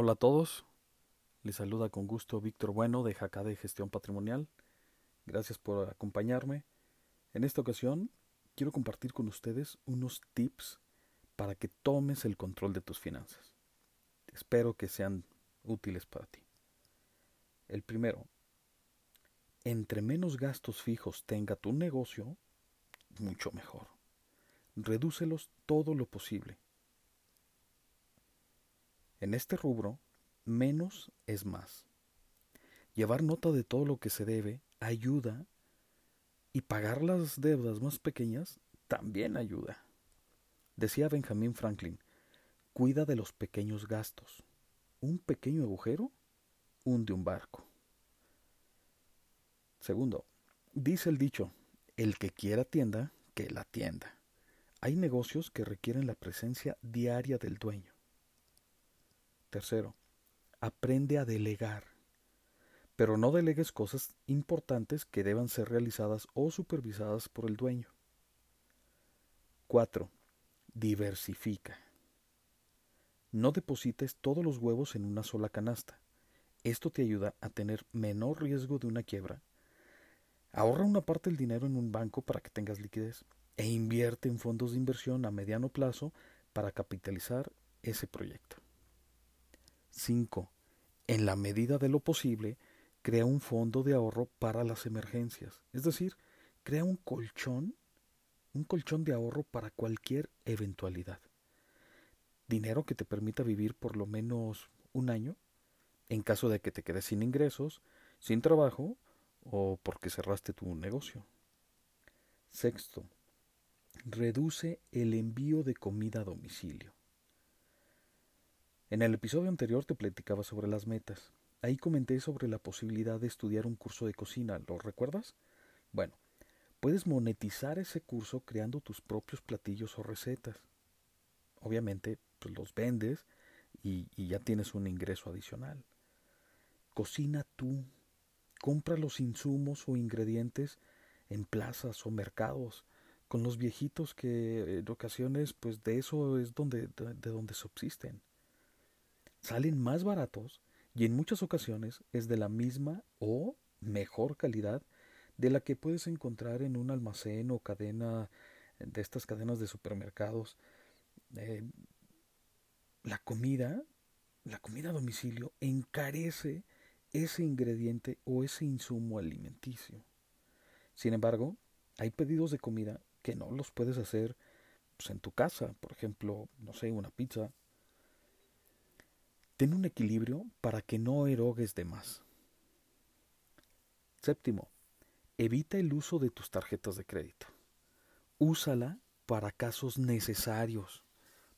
Hola a todos, les saluda con gusto Víctor Bueno de Jacade Gestión Patrimonial. Gracias por acompañarme. En esta ocasión quiero compartir con ustedes unos tips para que tomes el control de tus finanzas. Espero que sean útiles para ti. El primero, entre menos gastos fijos tenga tu negocio, mucho mejor. Redúcelos todo lo posible. En este rubro, menos es más. Llevar nota de todo lo que se debe ayuda y pagar las deudas más pequeñas también ayuda. Decía Benjamin Franklin, cuida de los pequeños gastos. Un pequeño agujero hunde un barco. Segundo, dice el dicho, el que quiera tienda, que la tienda. Hay negocios que requieren la presencia diaria del dueño. Tercero, aprende a delegar, pero no delegues cosas importantes que deban ser realizadas o supervisadas por el dueño. 4. Diversifica. No deposites todos los huevos en una sola canasta. Esto te ayuda a tener menor riesgo de una quiebra. Ahorra una parte del dinero en un banco para que tengas liquidez e invierte en fondos de inversión a mediano plazo para capitalizar ese proyecto. 5. En la medida de lo posible, crea un fondo de ahorro para las emergencias. Es decir, crea un colchón, un colchón de ahorro para cualquier eventualidad. Dinero que te permita vivir por lo menos un año, en caso de que te quedes sin ingresos, sin trabajo o porque cerraste tu negocio. Sexto, reduce el envío de comida a domicilio. En el episodio anterior te platicaba sobre las metas. Ahí comenté sobre la posibilidad de estudiar un curso de cocina, ¿lo recuerdas? Bueno, puedes monetizar ese curso creando tus propios platillos o recetas. Obviamente, pues los vendes y, ya tienes un ingreso adicional. Cocina tú. Compra los insumos o ingredientes en plazas o mercados con los viejitos que en ocasiones pues de eso es donde de, de donde subsisten salen más baratos y en muchas ocasiones es de la misma o mejor calidad de la que puedes encontrar en un almacén o cadena de estas cadenas de supermercados. Eh, la comida, la comida a domicilio encarece ese ingrediente o ese insumo alimenticio. Sin embargo, hay pedidos de comida que no los puedes hacer pues, en tu casa, por ejemplo, no sé, una pizza Ten un equilibrio para que no erogues de más. Séptimo, evita el uso de tus tarjetas de crédito. Úsala para casos necesarios,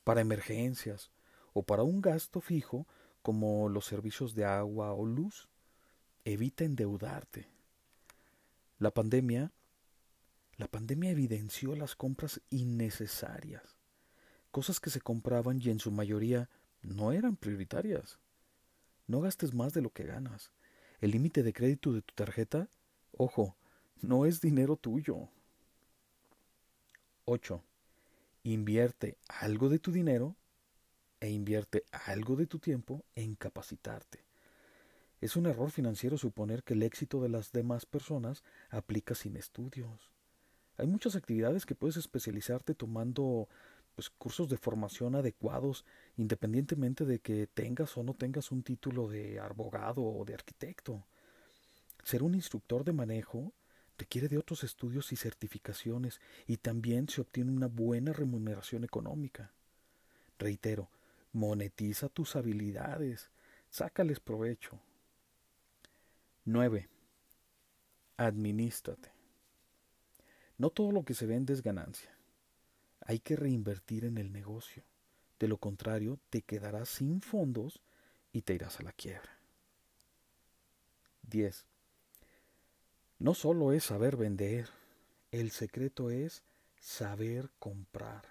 para emergencias o para un gasto fijo como los servicios de agua o luz. Evita endeudarte. La pandemia la pandemia evidenció las compras innecesarias, cosas que se compraban y en su mayoría no eran prioritarias. No gastes más de lo que ganas. El límite de crédito de tu tarjeta, ojo, no es dinero tuyo. 8. Invierte algo de tu dinero e invierte algo de tu tiempo en capacitarte. Es un error financiero suponer que el éxito de las demás personas aplica sin estudios. Hay muchas actividades que puedes especializarte tomando pues, cursos de formación adecuados, independientemente de que tengas o no tengas un título de abogado o de arquitecto. Ser un instructor de manejo requiere de otros estudios y certificaciones y también se obtiene una buena remuneración económica. Reitero, monetiza tus habilidades, sácales provecho. 9. Administrate. No todo lo que se vende es ganancia. Hay que reinvertir en el negocio. De lo contrario, te quedarás sin fondos y te irás a la quiebra. 10. No solo es saber vender, el secreto es saber comprar.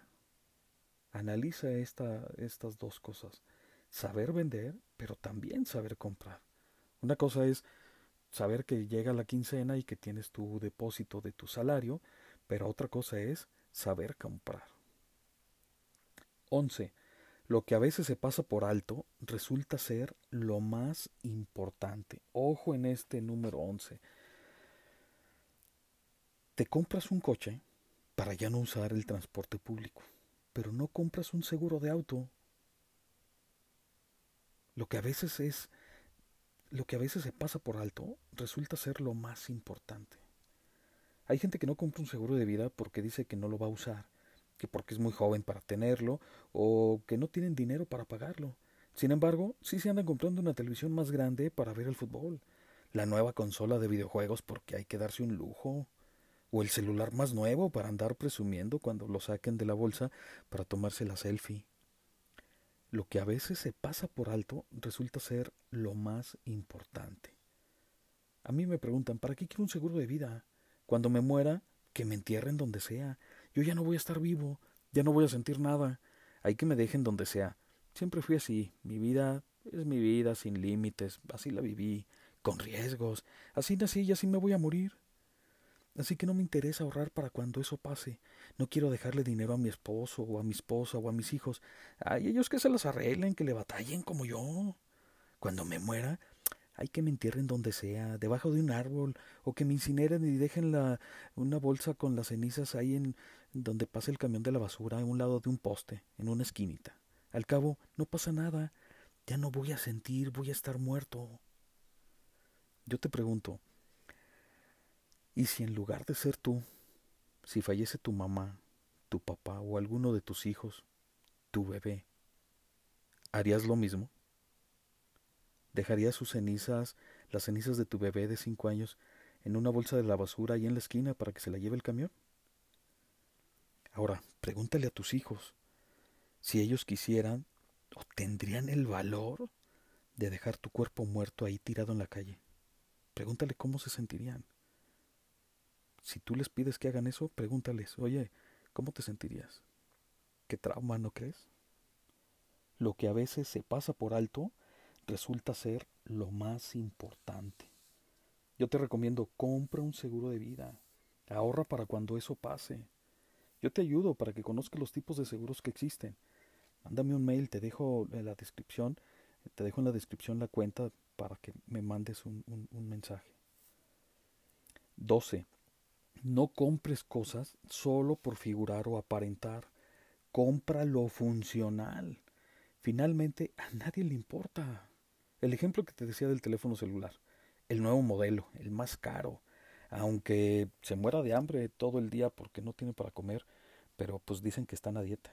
Analiza esta, estas dos cosas. Saber vender, pero también saber comprar. Una cosa es saber que llega la quincena y que tienes tu depósito de tu salario, pero otra cosa es saber comprar. 11. Lo que a veces se pasa por alto resulta ser lo más importante. Ojo en este número 11. Te compras un coche para ya no usar el transporte público, pero no compras un seguro de auto. Lo que a veces es lo que a veces se pasa por alto resulta ser lo más importante. Hay gente que no compra un seguro de vida porque dice que no lo va a usar que porque es muy joven para tenerlo o que no tienen dinero para pagarlo. Sin embargo, sí se andan comprando una televisión más grande para ver el fútbol, la nueva consola de videojuegos porque hay que darse un lujo, o el celular más nuevo para andar presumiendo cuando lo saquen de la bolsa para tomarse la selfie. Lo que a veces se pasa por alto resulta ser lo más importante. A mí me preguntan, ¿para qué quiero un seguro de vida? Cuando me muera, que me entierren donde sea, yo ya no voy a estar vivo, ya no voy a sentir nada. Hay que me dejen donde sea. Siempre fui así. Mi vida es mi vida, sin límites. Así la viví, con riesgos. Así nací y así me voy a morir. Así que no me interesa ahorrar para cuando eso pase. No quiero dejarle dinero a mi esposo o a mi esposa o a mis hijos. Hay ellos que se las arreglen, que le batallen como yo. Cuando me muera, hay que me entierren donde sea, debajo de un árbol, o que me incineren y dejen la, una bolsa con las cenizas ahí en donde pasa el camión de la basura, a un lado de un poste, en una esquinita. Al cabo, no pasa nada, ya no voy a sentir, voy a estar muerto. Yo te pregunto, ¿y si en lugar de ser tú, si fallece tu mamá, tu papá o alguno de tus hijos, tu bebé, ¿harías lo mismo? ¿Dejarías sus cenizas, las cenizas de tu bebé de cinco años, en una bolsa de la basura ahí en la esquina para que se la lleve el camión? Ahora, pregúntale a tus hijos si ellos quisieran o tendrían el valor de dejar tu cuerpo muerto ahí tirado en la calle. Pregúntale cómo se sentirían. Si tú les pides que hagan eso, pregúntales, oye, ¿cómo te sentirías? ¿Qué trauma no crees? Lo que a veces se pasa por alto resulta ser lo más importante. Yo te recomiendo, compra un seguro de vida. Ahorra para cuando eso pase. Yo te ayudo para que conozcas los tipos de seguros que existen. Mándame un mail, te dejo en la descripción, te dejo en la descripción la cuenta para que me mandes un, un mensaje. 12. No compres cosas solo por figurar o aparentar. Compra lo funcional. Finalmente, a nadie le importa. El ejemplo que te decía del teléfono celular, el nuevo modelo, el más caro, aunque se muera de hambre todo el día porque no tiene para comer, pero pues dicen que están a dieta.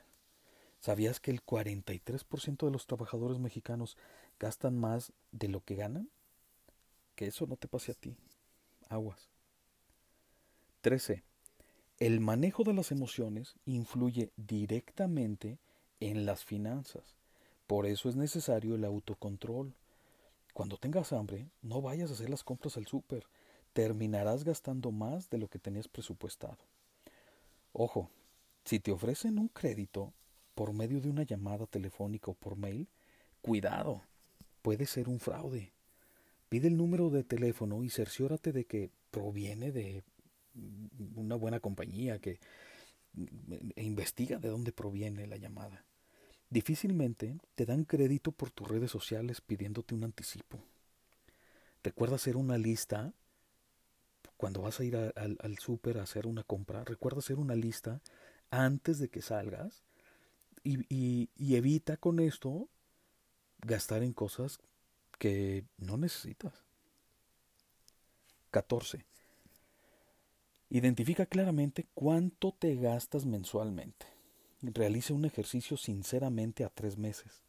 ¿Sabías que el 43% de los trabajadores mexicanos gastan más de lo que ganan? Que eso no te pase a ti. Aguas. 13. El manejo de las emociones influye directamente en las finanzas. Por eso es necesario el autocontrol. Cuando tengas hambre, no vayas a hacer las compras al súper. Terminarás gastando más de lo que tenías presupuestado. Ojo, si te ofrecen un crédito por medio de una llamada telefónica o por mail, cuidado, puede ser un fraude. Pide el número de teléfono y cerciórate de que proviene de una buena compañía que e investiga de dónde proviene la llamada. Difícilmente te dan crédito por tus redes sociales pidiéndote un anticipo. Recuerda hacer una lista cuando vas a ir al, al súper a hacer una compra. Recuerda hacer una lista antes de que salgas y, y, y evita con esto gastar en cosas que no necesitas. 14. Identifica claramente cuánto te gastas mensualmente. Realiza un ejercicio sinceramente a tres meses.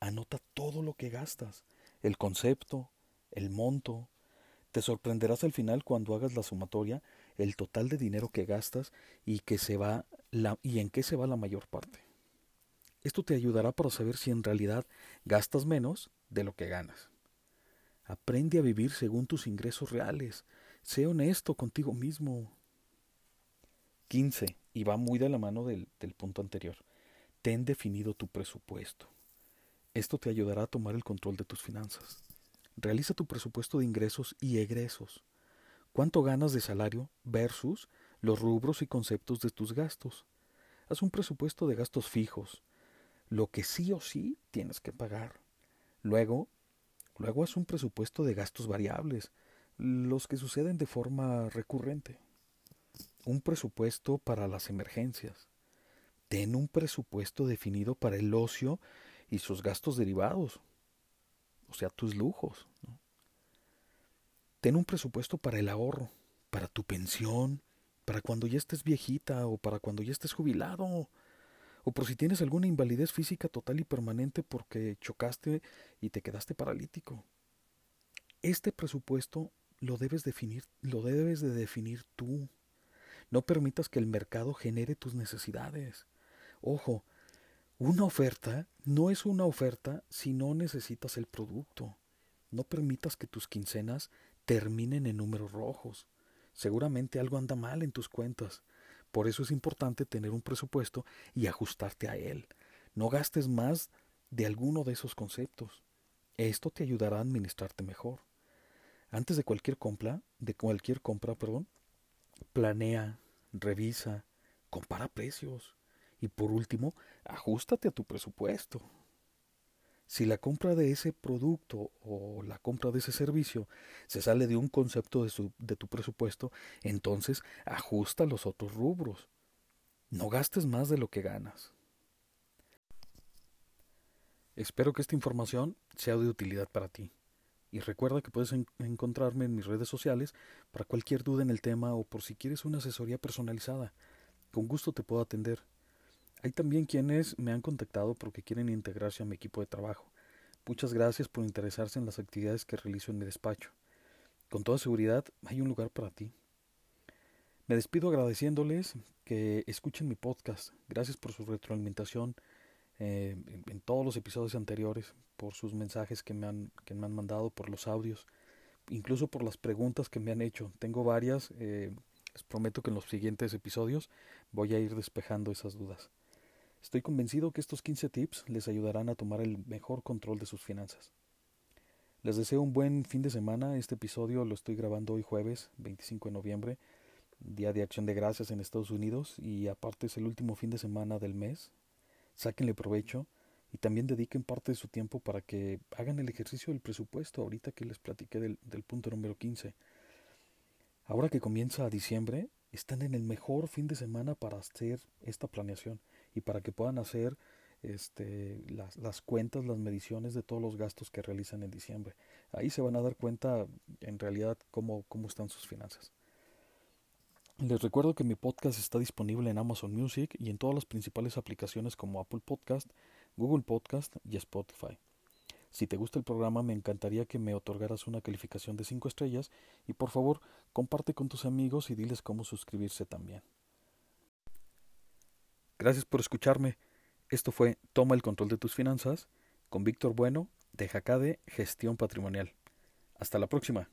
Anota todo lo que gastas, el concepto, el monto. Te sorprenderás al final cuando hagas la sumatoria, el total de dinero que gastas y, que se va la, y en qué se va la mayor parte. Esto te ayudará para saber si en realidad gastas menos de lo que ganas. Aprende a vivir según tus ingresos reales. Sé honesto contigo mismo. 15 y va muy de la mano del, punto anterior. Ten definido tu presupuesto. Esto te ayudará a tomar el control de tus finanzas. Realiza tu presupuesto de ingresos y egresos. ¿Cuánto ganas de salario versus los rubros y conceptos de tus gastos? Haz un presupuesto de gastos fijos. lo que sí o sí tienes que pagar. Luego, luego haz un presupuesto de gastos variables, los que suceden de forma recurrente. Un presupuesto para las emergencias. Ten un presupuesto definido para el ocio y sus gastos derivados, o sea, tus lujos. Ten un presupuesto para el ahorro, para tu pensión, para cuando ya estés viejita o para cuando ya estés jubilado, o por si tienes alguna invalidez física total y permanente porque chocaste y te quedaste paralítico. Este presupuesto lo debes definir, lo debes de definir tú. No permitas que el mercado genere tus necesidades. Ojo, una oferta no es una oferta si no necesitas el producto. No permitas que tus quincenas terminen en números rojos. Seguramente algo anda mal en tus cuentas. Por eso es importante tener un presupuesto y ajustarte a él. No gastes más de alguno de esos conceptos. Esto te ayudará a administrarte mejor. Antes de cualquier compra, de cualquier compra, perdón, planea, revisa, compara precios y por último, ajustate a tu presupuesto. Si la compra de ese producto o la compra de ese servicio se sale de un concepto de, de, tu presupuesto, entonces ajusta los otros rubros. No gastes más de lo que ganas. Espero que esta información sea de utilidad para ti. Y recuerda que puedes encontrarme en mis redes sociales para cualquier duda en el tema o por si quieres una asesoría personalizada. Con gusto te puedo atender. Hay también quienes me han contactado porque quieren integrarse a mi equipo de trabajo. Muchas gracias por interesarse en las actividades que realizo en mi despacho. Con toda seguridad hay un lugar para ti. Me despido agradeciéndoles que escuchen mi podcast. Gracias por su retroalimentación eh, en, todos los episodios anteriores, por sus mensajes que me, han, que me han mandado, por los audios, incluso por las preguntas que me han hecho. Tengo varias. Eh, les prometo que en los siguientes episodios voy a ir despejando esas dudas. Estoy convencido que estos 15 tips les ayudarán a tomar el mejor control de sus finanzas. Les deseo un buen fin de semana. Este episodio lo estoy grabando hoy jueves 25 de noviembre, Día de Acción de Gracias en Estados Unidos y aparte es el último fin de semana del mes. Sáquenle provecho y también dediquen parte de su tiempo para que hagan el ejercicio del presupuesto ahorita que les platiqué del, del punto número 15. Ahora que comienza diciembre, están en el mejor fin de semana para hacer esta planeación y para que puedan hacer este, las, las, cuentas, las mediciones de todos los gastos que realizan en diciembre. Ahí se van a dar cuenta en realidad cómo, cómo están sus finanzas. Les recuerdo que mi podcast está disponible en Amazon Music y en todas las principales aplicaciones como Apple Podcast, Google Podcast y Spotify. Si te gusta el programa me encantaría que me otorgaras una calificación de 5 estrellas y por favor comparte con tus amigos y diles cómo suscribirse también. Gracias por escucharme. Esto fue Toma el control de tus finanzas con Víctor Bueno de Jacade Gestión Patrimonial. Hasta la próxima.